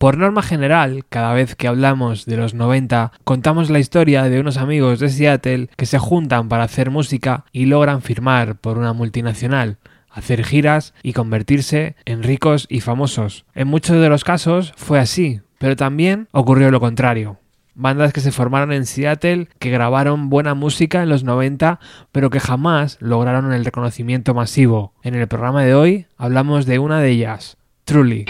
Por norma general, cada vez que hablamos de los 90, contamos la historia de unos amigos de Seattle que se juntan para hacer música y logran firmar por una multinacional, hacer giras y convertirse en ricos y famosos. En muchos de los casos fue así, pero también ocurrió lo contrario. Bandas que se formaron en Seattle, que grabaron buena música en los 90, pero que jamás lograron el reconocimiento masivo. En el programa de hoy hablamos de una de ellas, Truly.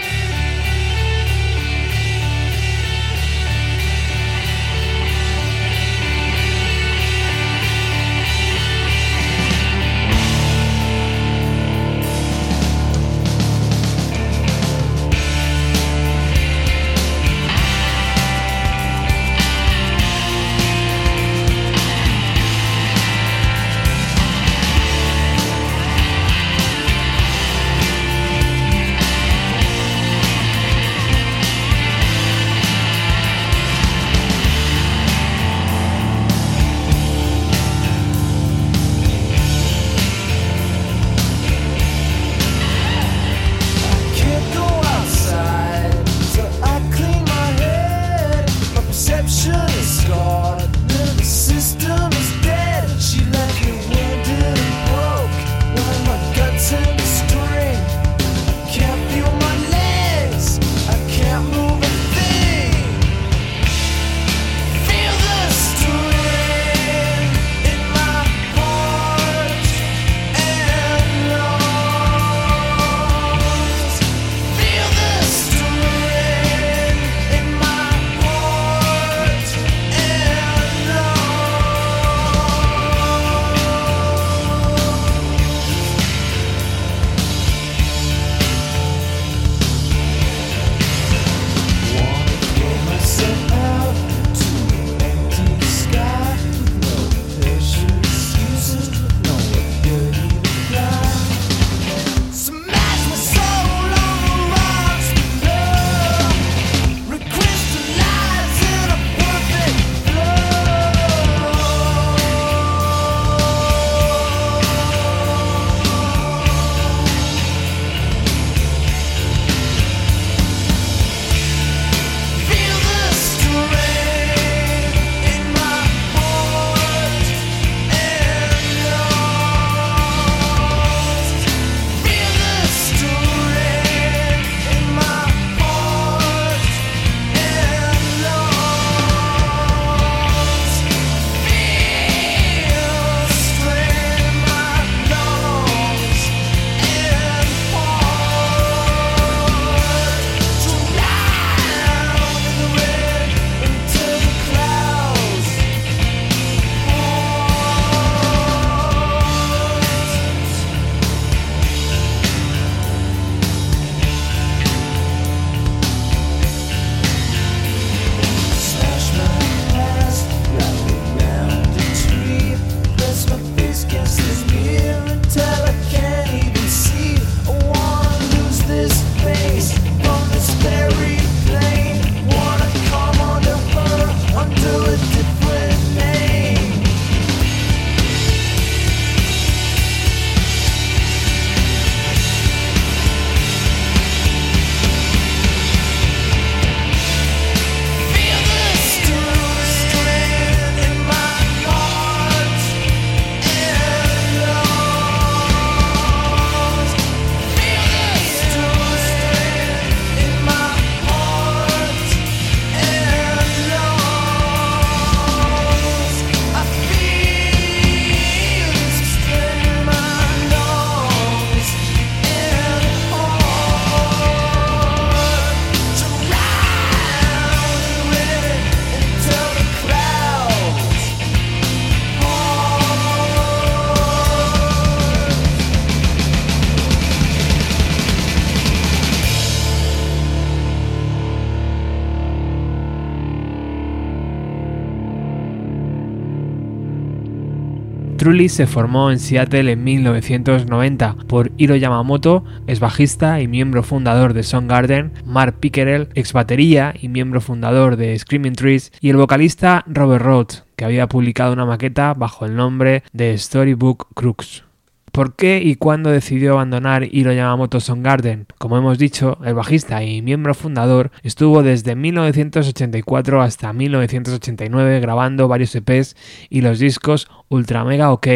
Se formó en Seattle en 1990 por Hiro Yamamoto, ex bajista y miembro fundador de Soundgarden, Mark Pickerel, ex batería y miembro fundador de Screaming Trees, y el vocalista Robert Roth, que había publicado una maqueta bajo el nombre de Storybook Crux. ¿Por qué y cuándo decidió abandonar Hiro Yamamoto Garden? Como hemos dicho, el bajista y miembro fundador estuvo desde 1984 hasta 1989 grabando varios EPs y los discos Ultra Mega OK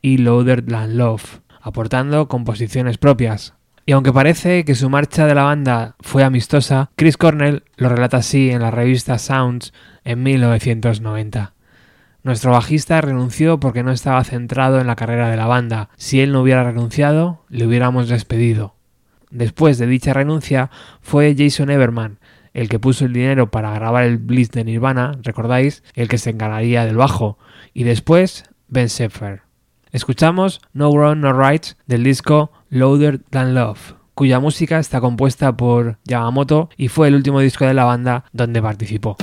y Loader Than Love, aportando composiciones propias. Y aunque parece que su marcha de la banda fue amistosa, Chris Cornell lo relata así en la revista Sounds en 1990. Nuestro bajista renunció porque no estaba centrado en la carrera de la banda. Si él no hubiera renunciado, le hubiéramos despedido. Después de dicha renuncia, fue Jason Everman, el que puso el dinero para grabar el Blitz de Nirvana, recordáis, el que se encargaría del bajo, y después Ben Sheffer. Escuchamos No Wrong No Rights del disco Loader Than Love, cuya música está compuesta por Yamamoto y fue el último disco de la banda donde participó.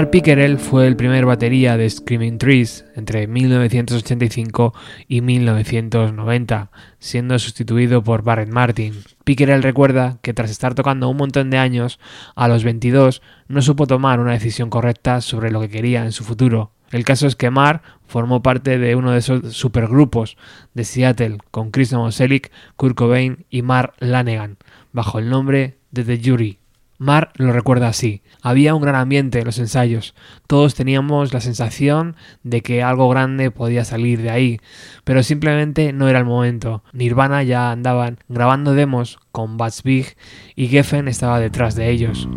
Mark Pickerel fue el primer batería de Screaming Trees entre 1985 y 1990, siendo sustituido por Barrett Martin. Pickerel recuerda que tras estar tocando un montón de años, a los 22 no supo tomar una decisión correcta sobre lo que quería en su futuro. El caso es que Mark formó parte de uno de esos supergrupos de Seattle con Chris Novoselic, Kurt Cobain y Mark Lanegan, bajo el nombre de The Jury. Mar lo recuerda así. Había un gran ambiente en los ensayos. Todos teníamos la sensación de que algo grande podía salir de ahí, pero simplemente no era el momento. Nirvana ya andaban grabando demos con Bats Big y Geffen estaba detrás de ellos.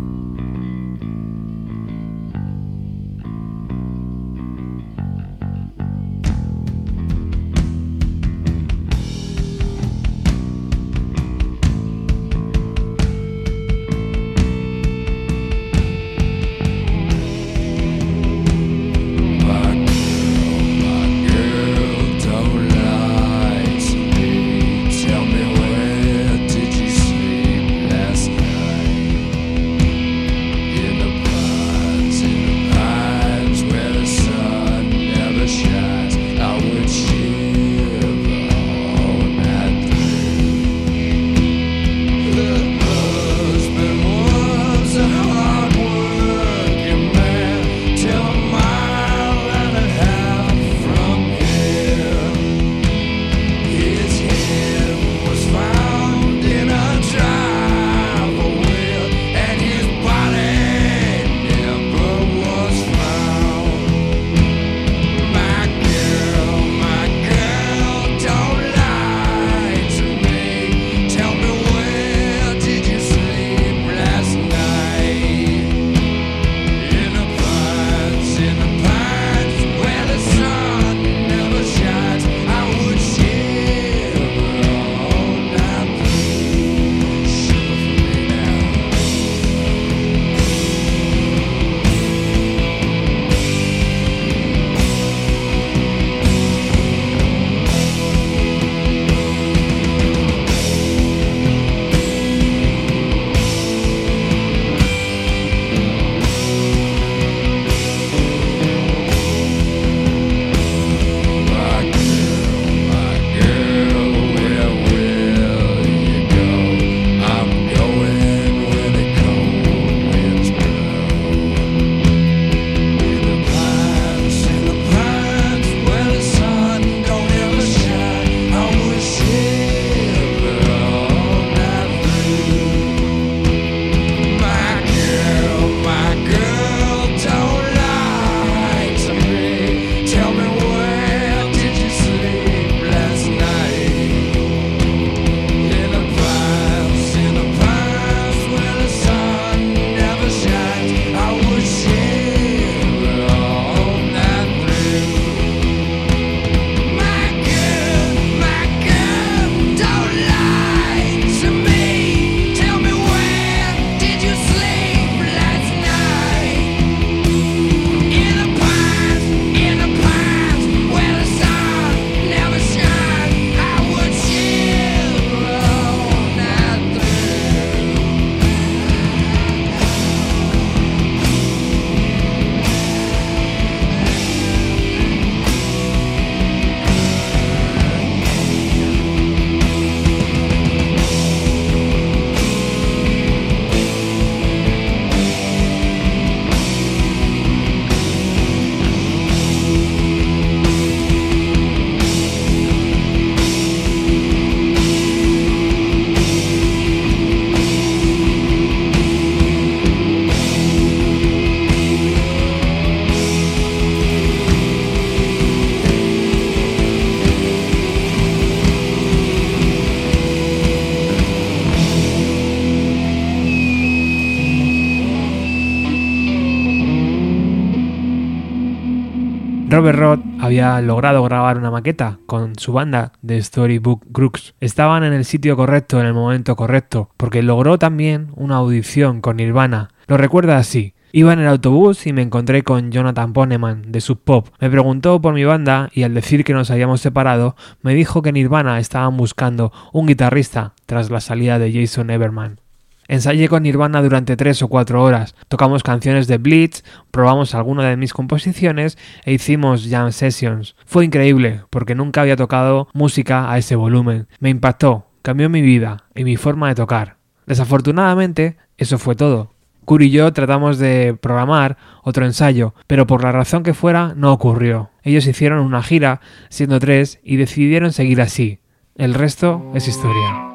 Robert Roth había logrado grabar una maqueta con su banda de Storybook Crooks. Estaban en el sitio correcto en el momento correcto, porque logró también una audición con Nirvana. Lo recuerda así. Iba en el autobús y me encontré con Jonathan Poneman de Sub Pop. Me preguntó por mi banda y al decir que nos habíamos separado, me dijo que Nirvana estaban buscando un guitarrista tras la salida de Jason Everman. Ensayé con Nirvana durante tres o cuatro horas, tocamos canciones de Bleach, probamos alguna de mis composiciones e hicimos jam sessions. Fue increíble, porque nunca había tocado música a ese volumen. Me impactó, cambió mi vida y mi forma de tocar. Desafortunadamente, eso fue todo. Curi y yo tratamos de programar otro ensayo, pero por la razón que fuera no ocurrió. Ellos hicieron una gira, siendo tres, y decidieron seguir así. El resto es historia.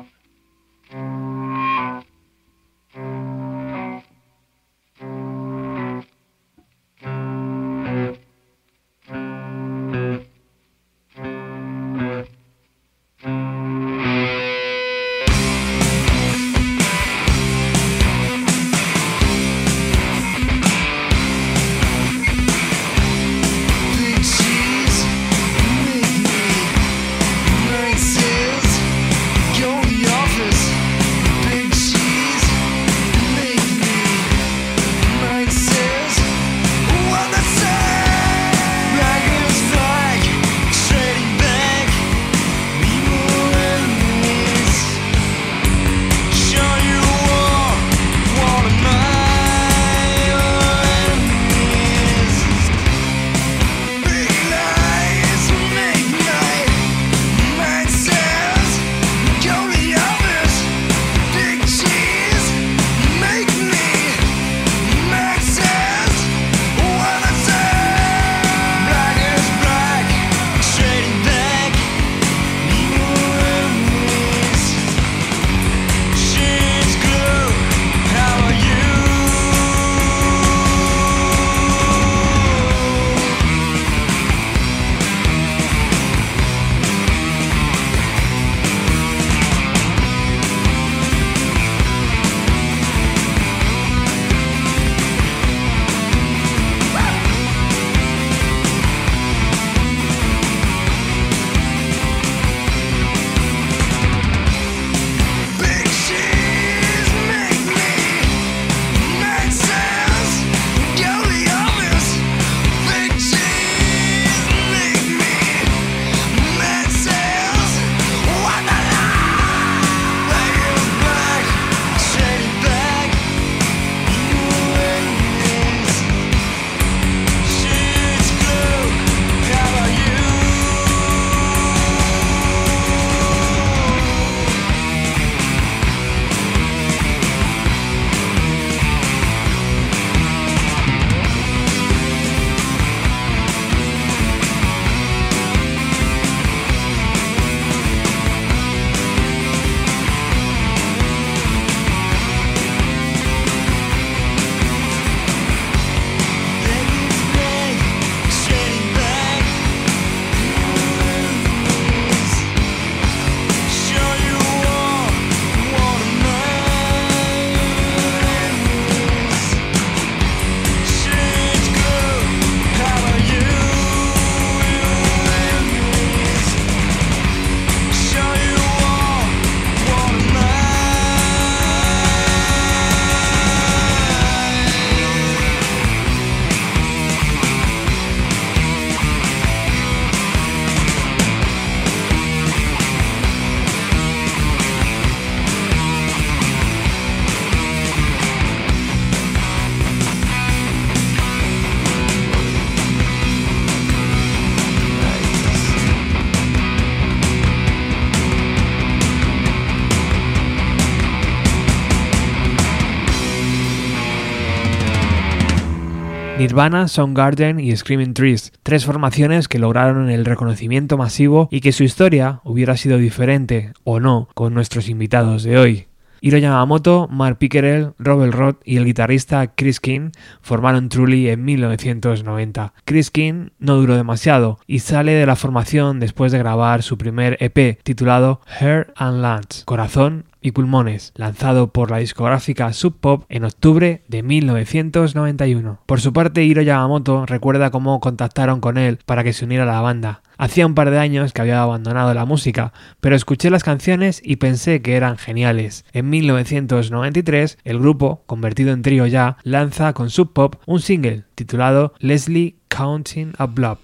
Nirvana, Soundgarden y Screaming Trees, tres formaciones que lograron el reconocimiento masivo y que su historia hubiera sido diferente, o no, con nuestros invitados de hoy. Hiro Yamamoto, Mark Pickerel, Robert Roth y el guitarrista Chris King formaron Truly en 1990. Chris King no duró demasiado y sale de la formación después de grabar su primer EP titulado Hair and Lungs, Corazón y Pulmones, lanzado por la discográfica Sub Pop en octubre de 1991. Por su parte, Hiro Yamamoto recuerda cómo contactaron con él para que se uniera a la banda. Hacía un par de años que había abandonado la música, pero escuché las canciones y pensé que eran geniales. En 1993, el grupo, convertido en trío ya, lanza con Sub Pop un single titulado Leslie Counting a Blob.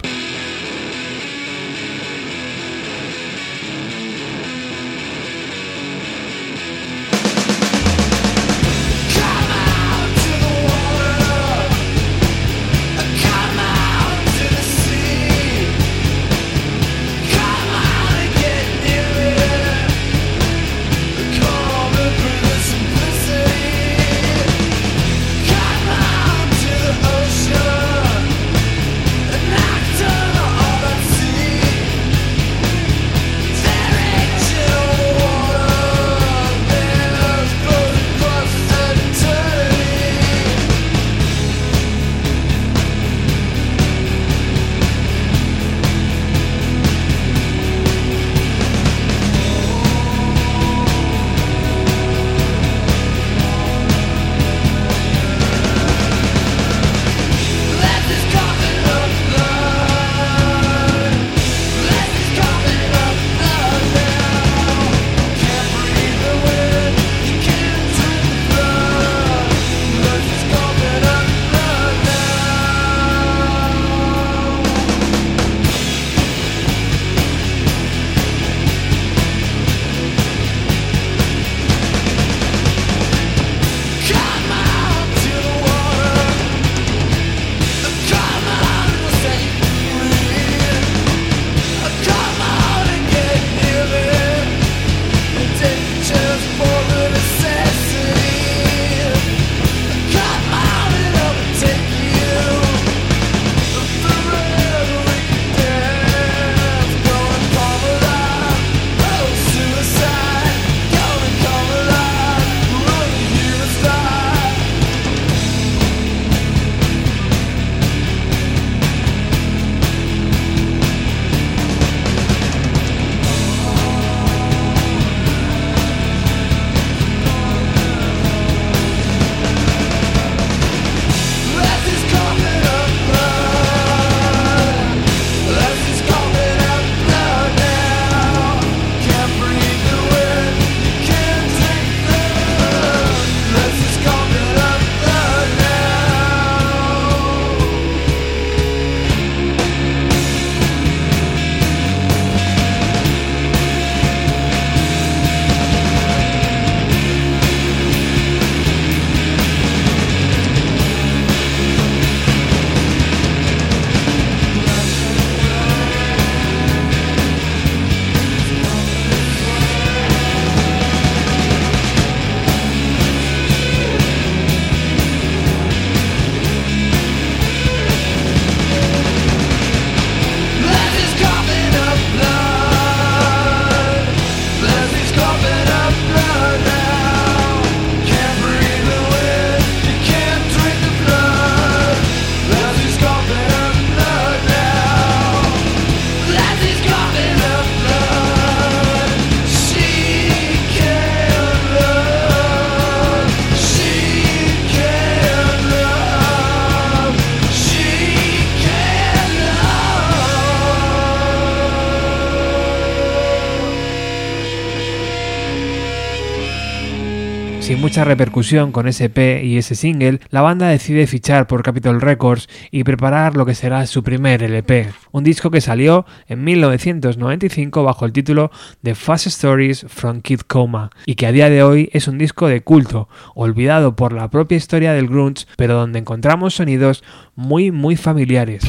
Repercusión con EP y ese single, la banda decide fichar por Capitol Records y preparar lo que será su primer LP, un disco que salió en 1995 bajo el título The Fast Stories from Kid Coma y que a día de hoy es un disco de culto, olvidado por la propia historia del grunge, pero donde encontramos sonidos muy muy familiares.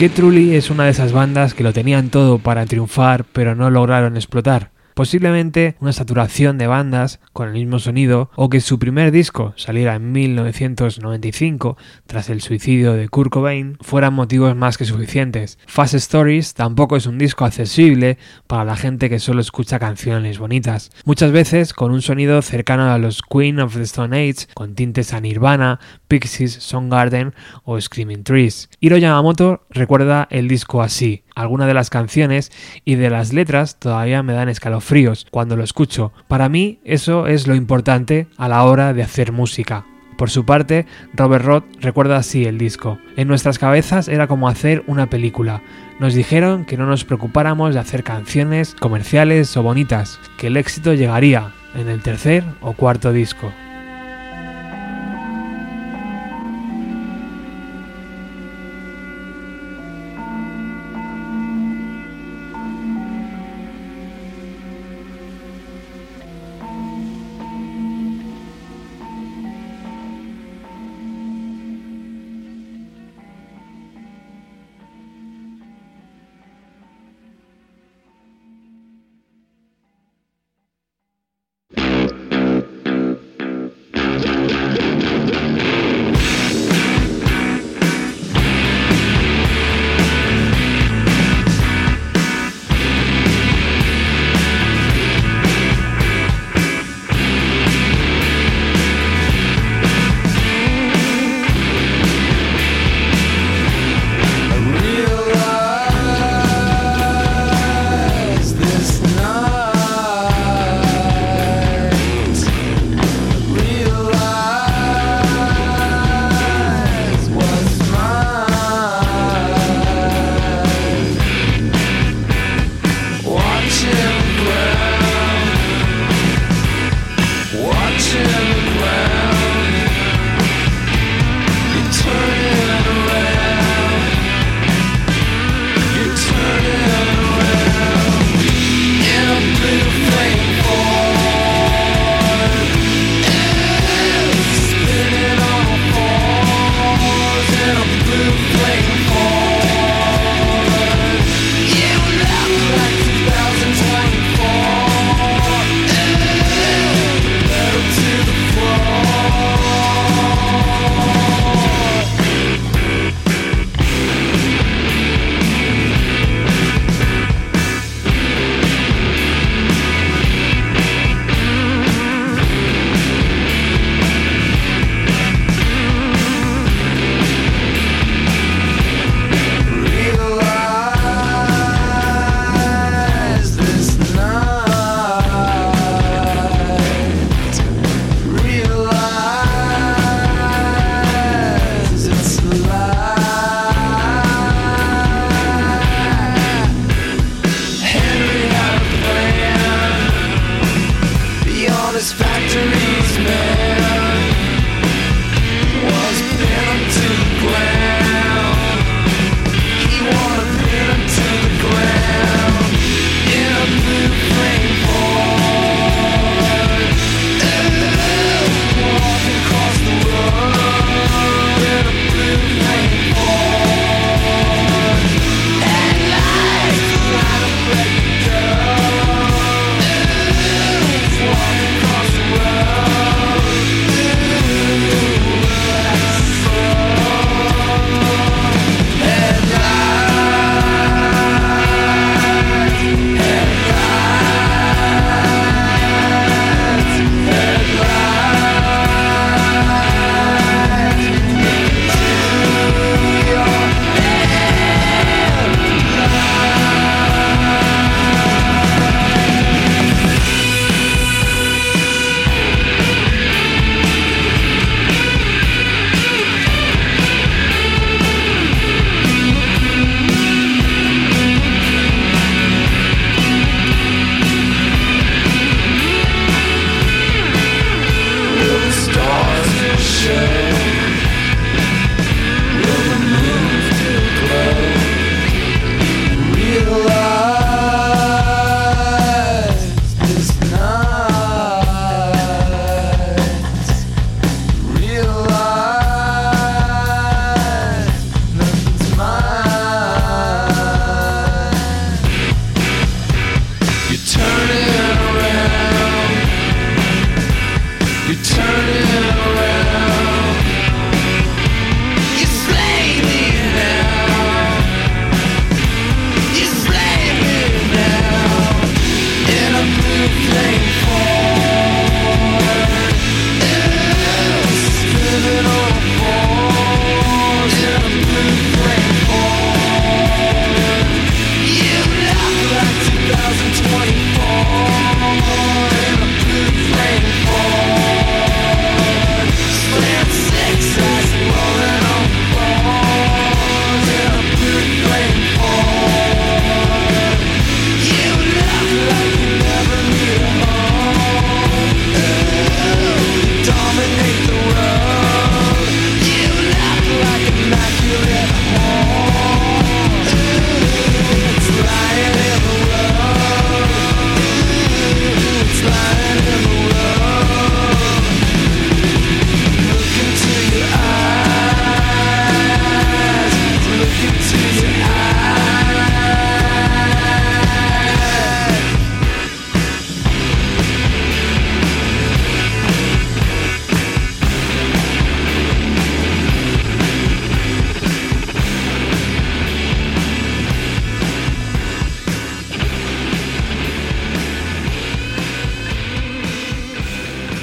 ¿Por qué Trulli es una de esas bandas que lo tenían todo para triunfar pero no lograron explotar? Posiblemente una saturación de bandas con el mismo sonido o que su primer disco saliera en 1995 tras el suicidio de Kurt Cobain fueran motivos más que suficientes. Fast Stories tampoco es un disco accesible para la gente que solo escucha canciones bonitas, muchas veces con un sonido cercano a los Queen of the Stone Age con tintes a Nirvana, Pixies, Soundgarden o Screaming Trees. Hiro Yamamoto recuerda el disco así, algunas de las canciones y de las letras todavía me dan escalofríos cuando lo escucho. Para mí eso es lo importante a la hora de hacer música. Por su parte, Robert Roth recuerda así el disco. En nuestras cabezas era como hacer una película. Nos dijeron que no nos preocupáramos de hacer canciones comerciales o bonitas, que el éxito llegaría en el tercer o cuarto disco.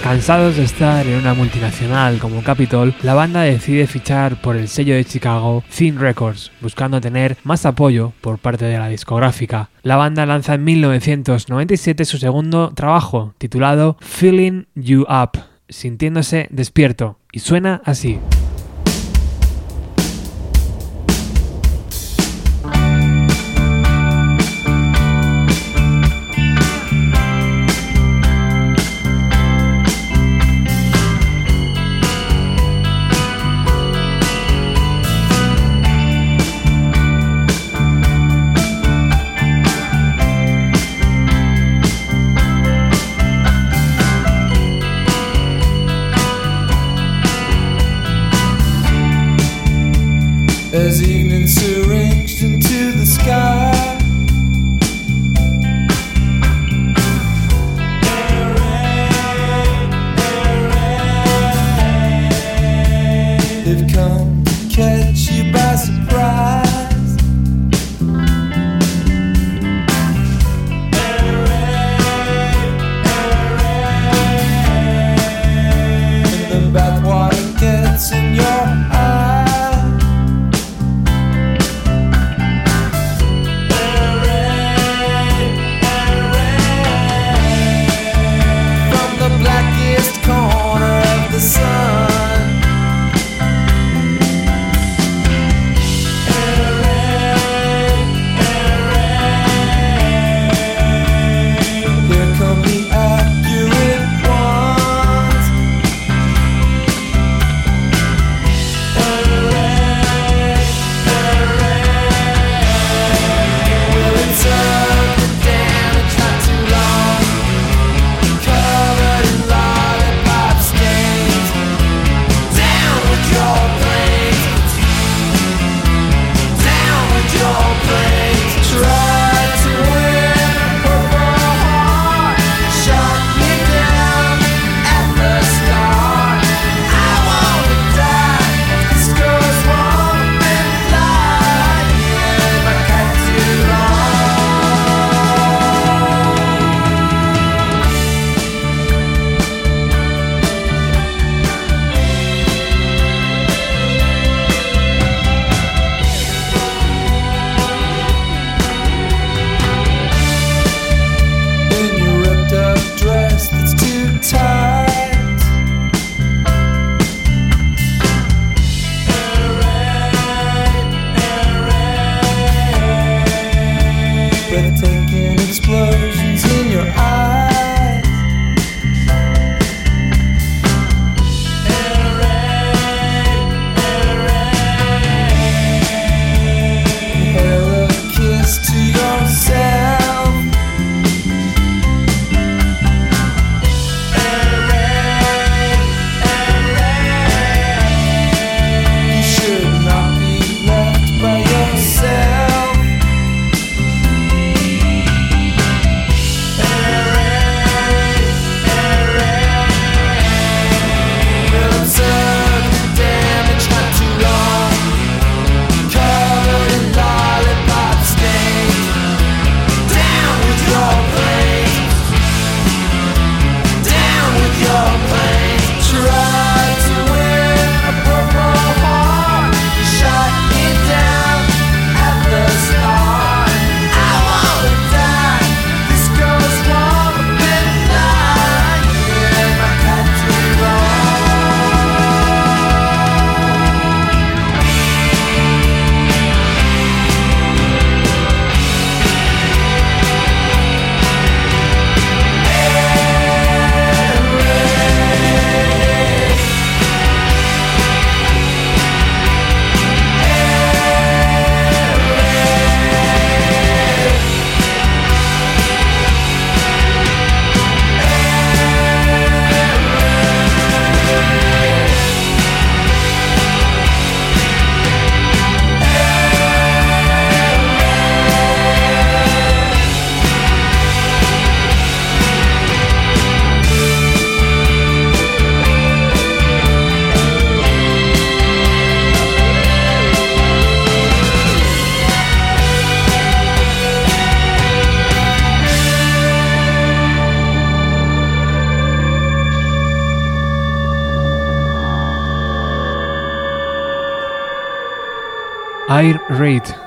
Cansados de estar en una multinacional como Capitol, la banda decide fichar por el sello de Chicago Thin Records, buscando tener más apoyo por parte de la discográfica. La banda lanza en 1997 su segundo trabajo, titulado Feeling You Up, sintiéndose despierto, y suena así.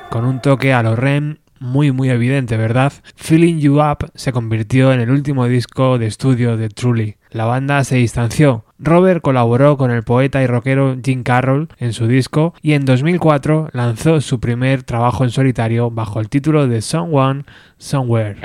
Con un toque a lo REM muy muy evidente, ¿verdad? Feeling You Up se convirtió en el último disco de estudio de Truly. La banda se distanció. Robert colaboró con el poeta y rockero Jim Carroll en su disco y en 2004 lanzó su primer trabajo en solitario bajo el título de Someone Somewhere.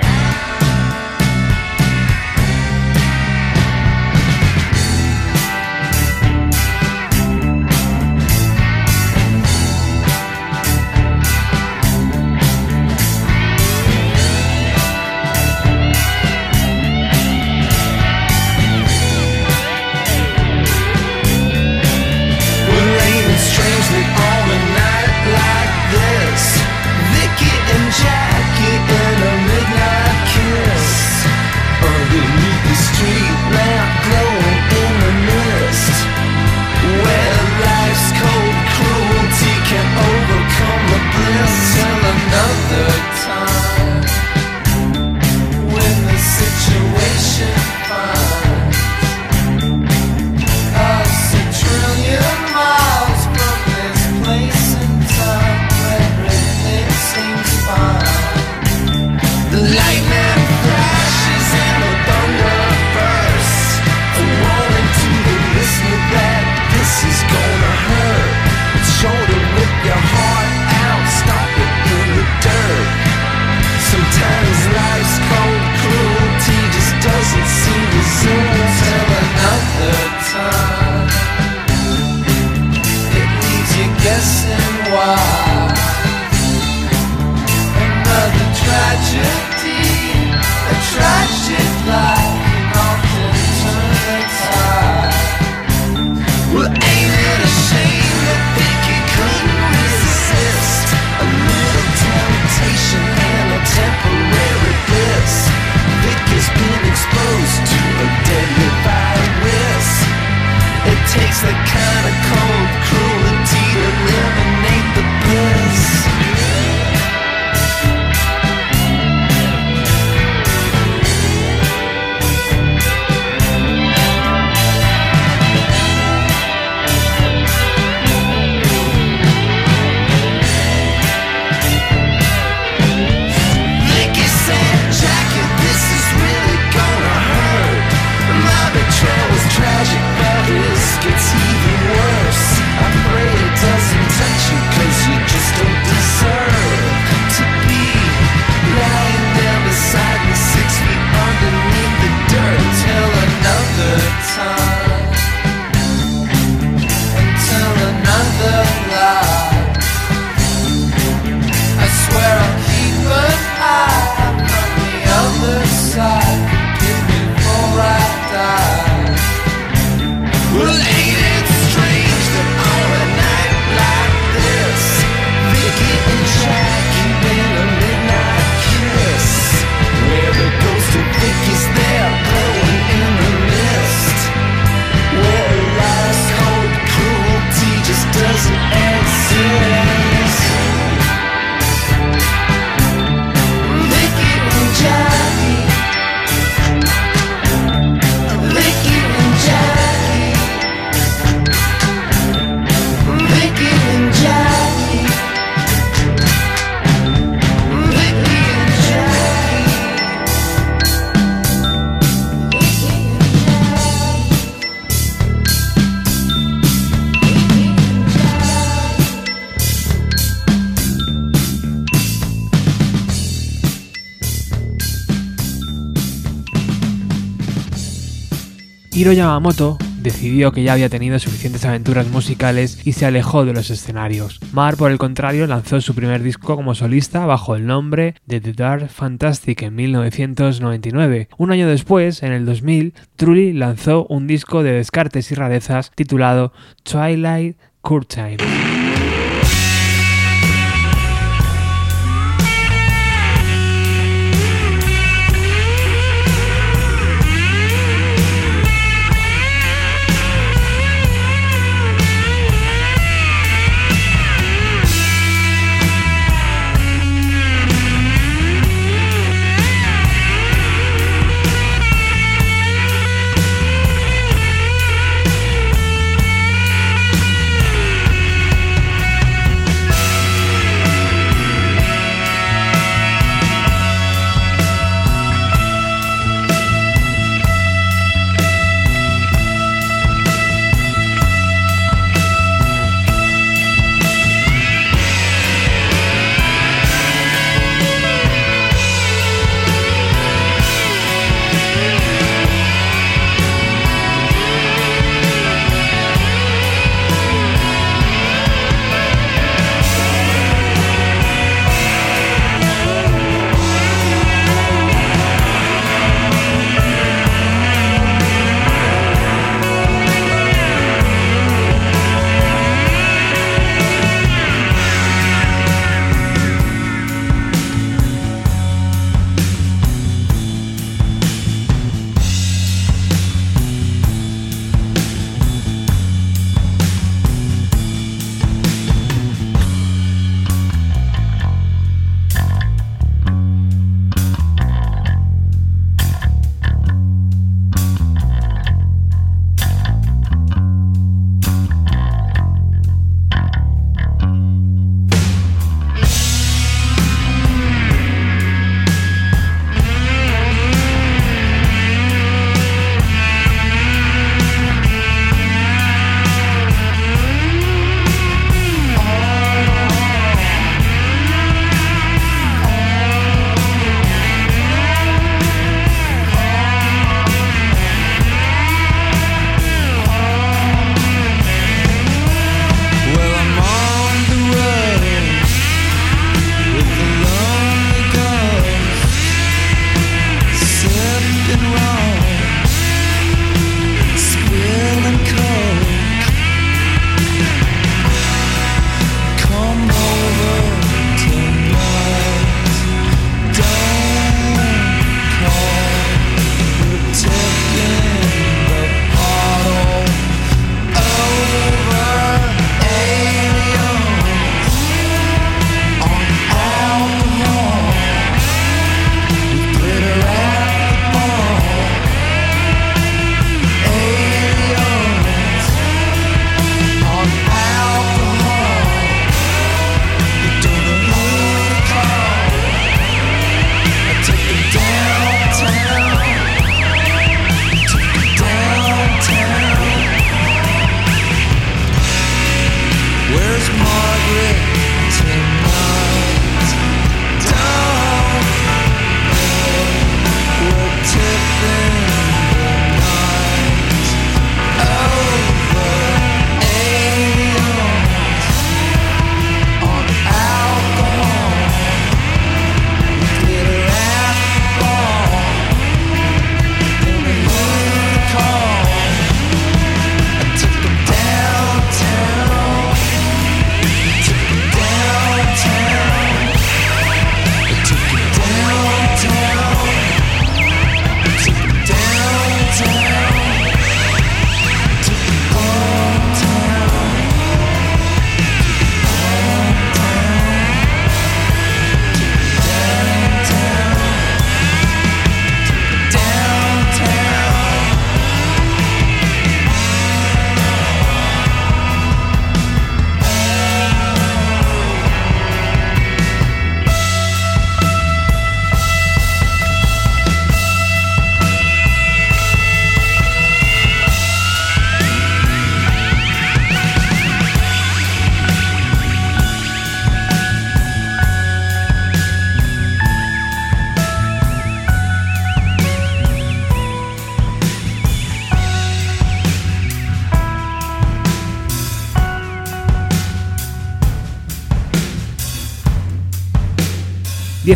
Hiro Yamamoto decidió que ya había tenido suficientes aventuras musicales y se alejó de los escenarios. Mar, por el contrario, lanzó su primer disco como solista bajo el nombre de The Dark Fantastic en 1999. Un año después, en el 2000, Truly lanzó un disco de descartes y rarezas titulado Twilight Curtain.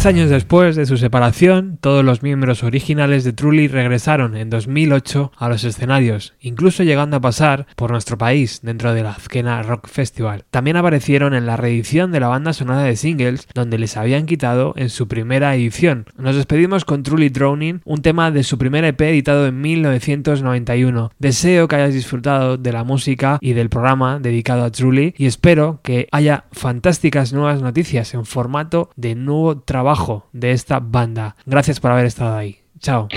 Diez años después de su separación, todos los miembros originales de Truly regresaron en 2008 a los escenarios, incluso llegando a pasar por nuestro país dentro de la Azkena Rock Festival. También aparecieron en la reedición de la banda sonora de singles, donde les habían quitado en su primera edición. Nos despedimos con Truly Drowning, un tema de su primer EP editado en 1991. Deseo que hayas disfrutado de la música y del programa dedicado a Truly y espero que haya fantásticas nuevas noticias en formato de nuevo trabajo de esta banda. Gracias por haber estado ahí. Chao.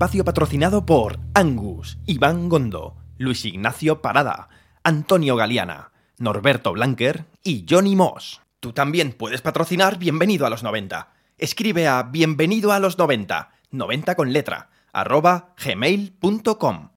Espacio patrocinado por Angus, Iván Gondo, Luis Ignacio Parada, Antonio Galeana, Norberto Blanquer y Johnny Moss. Tú también puedes patrocinar Bienvenido a los 90. Escribe a bienvenido a los 90, 90 con letra, arroba gmail.com.